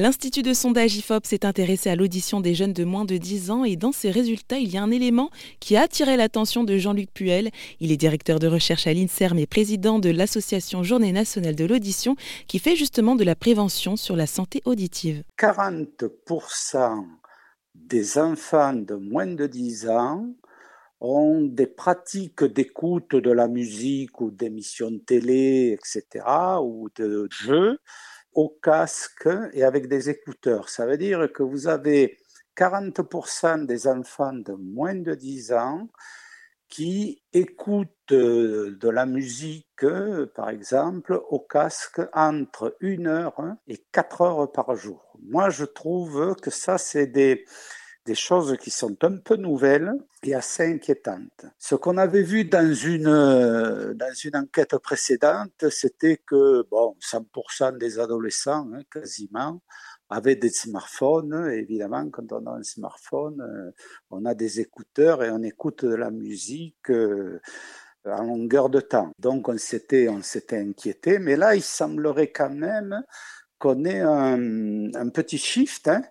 L'Institut de sondage IFOP s'est intéressé à l'audition des jeunes de moins de 10 ans et dans ses résultats, il y a un élément qui a attiré l'attention de Jean-Luc Puel. Il est directeur de recherche à l'INSERM et président de l'association Journée nationale de l'audition qui fait justement de la prévention sur la santé auditive. 40% des enfants de moins de 10 ans ont des pratiques d'écoute de la musique ou d'émissions de télé, etc., ou de jeux au casque et avec des écouteurs. Ça veut dire que vous avez 40% des enfants de moins de 10 ans qui écoutent de la musique, par exemple, au casque entre 1 heure et 4 heures par jour. Moi, je trouve que ça, c'est des, des choses qui sont un peu nouvelles et assez inquiétantes. Ce qu'on avait vu dans une, dans une enquête précédente, c'était que bon, 100% des adolescents, hein, quasiment, avaient des smartphones. évidemment, quand on a un smartphone, euh, on a des écouteurs et on écoute de la musique euh, en longueur de temps. Donc on s'était, on s'était inquiété, mais là, il semblerait quand même ait un, petit shift hein,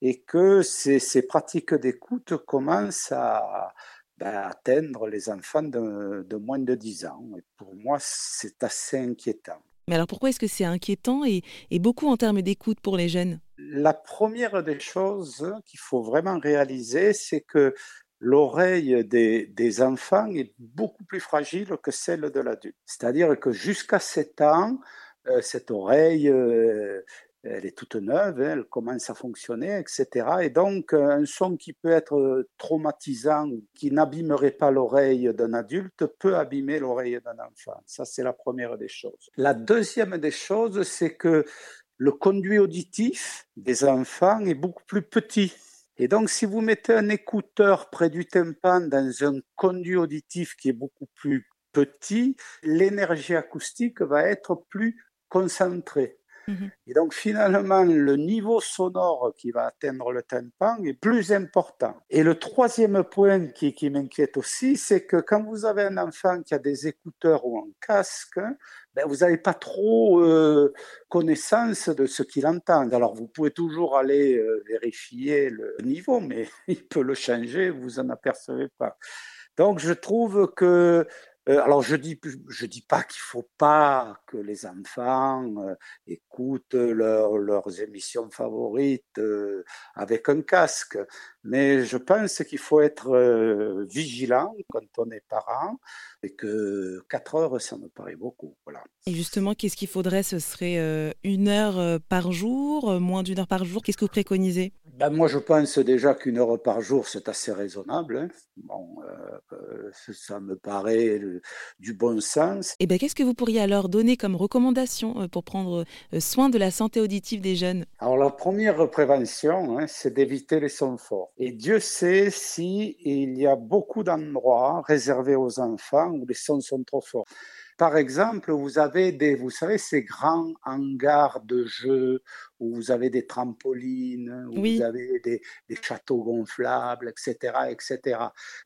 et que ces, ces pratiques d'écoute commencent à, ben, atteindre les enfants de, de, moins de 10 ans. Et pour moi, c'est assez inquiétant. Mais alors pourquoi est-ce que c'est inquiétant et, et, beaucoup en termes d'écoute pour les jeunes? La première des choses qu'il faut vraiment réaliser, c'est que l'oreille des, des, enfants est beaucoup plus fragile que celle de l'adulte. C'est-à-dire que jusqu'à 7 ans, euh, cette oreille, euh, elle est toute neuve, hein, elle commence à fonctionner, etc. Et donc, euh, un son qui peut être traumatisant, qui n'abîmerait pas l'oreille d'un adulte, peut abîmer l'oreille d'un enfant. Ça, c'est la première des choses. La deuxième des choses, c'est que le conduit auditif des enfants est beaucoup plus petit. Et donc, si vous mettez un écouteur près du tympan dans un conduit auditif qui est beaucoup plus petit, l'énergie acoustique va être plus concentré. Mhm. Et donc finalement, le niveau sonore qui va atteindre le tympan est plus important. Et le troisième point qui, qui m'inquiète aussi, c'est que quand vous avez un enfant qui a des écouteurs ou un casque, ben vous n'avez pas trop euh, connaissance de ce qu'il entend. Alors vous pouvez toujours aller euh, vérifier le niveau, mais il peut le changer, vous en apercevez pas. Donc je trouve que euh, alors je dis je dis pas qu'il faut pas que les enfants euh, écoutent leurs émissions favorites euh, avec un casque, mais je pense qu'il faut être vigilant quand on est parent et que 4 heures ça me paraît beaucoup. Voilà. Et justement, qu'est-ce qu'il faudrait? Ce serait une heure par jour, moins d'une heure par jour? Qu'est-ce que vous préconisez? Ben, moi, je pense déjà qu'une heure par jour, c'est assez raisonnable. Hein. Bon, euh, ça me paraît du bon sens. Et eh ben, qu'est-ce que vous pourriez alors donner comme recommandation euh, pour prendre euh, soin de la santé auditive des jeunes? Alors, la première prévention, hein, c'est d'éviter les sons forts. Et Dieu sait si il y a beaucoup d'endroits réservés aux enfants où les sons sont trop forts. Par exemple, vous avez des, vous savez, ces grands hangars de jeux où vous avez des trampolines, où vous avez des, des, châteaux gonflables, etc., etc.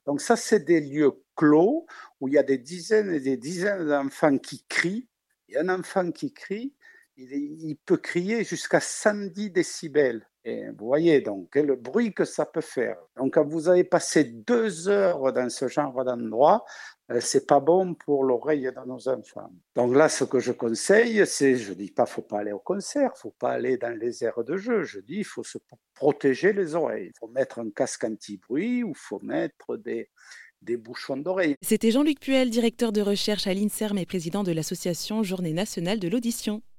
Donc ça, c'est des lieux clos où il y a des dizaines et des dizaines d'enfants qui crient. Et un enfant qui crie, il, il peut crier jusqu'à 110 décibels. Vous voyez donc le bruit que ça peut faire. Donc quand vous avez passé deux heures dans ce genre d'endroit, euh, c'est pas bon pour l'oreille de nos enfants. Donc là, ce que je conseille, c'est, je dis pas, faut pas aller au concert, faut pas aller dans les aires de jeu. Je dis, il faut se protéger les oreilles. Il faut mettre un casque anti-bruit ou faut mettre des, des bouchons d'oreille. C'était Jean-Luc Puel, directeur de recherche à l'INSERM et président de l'association Journée nationale de l'audition.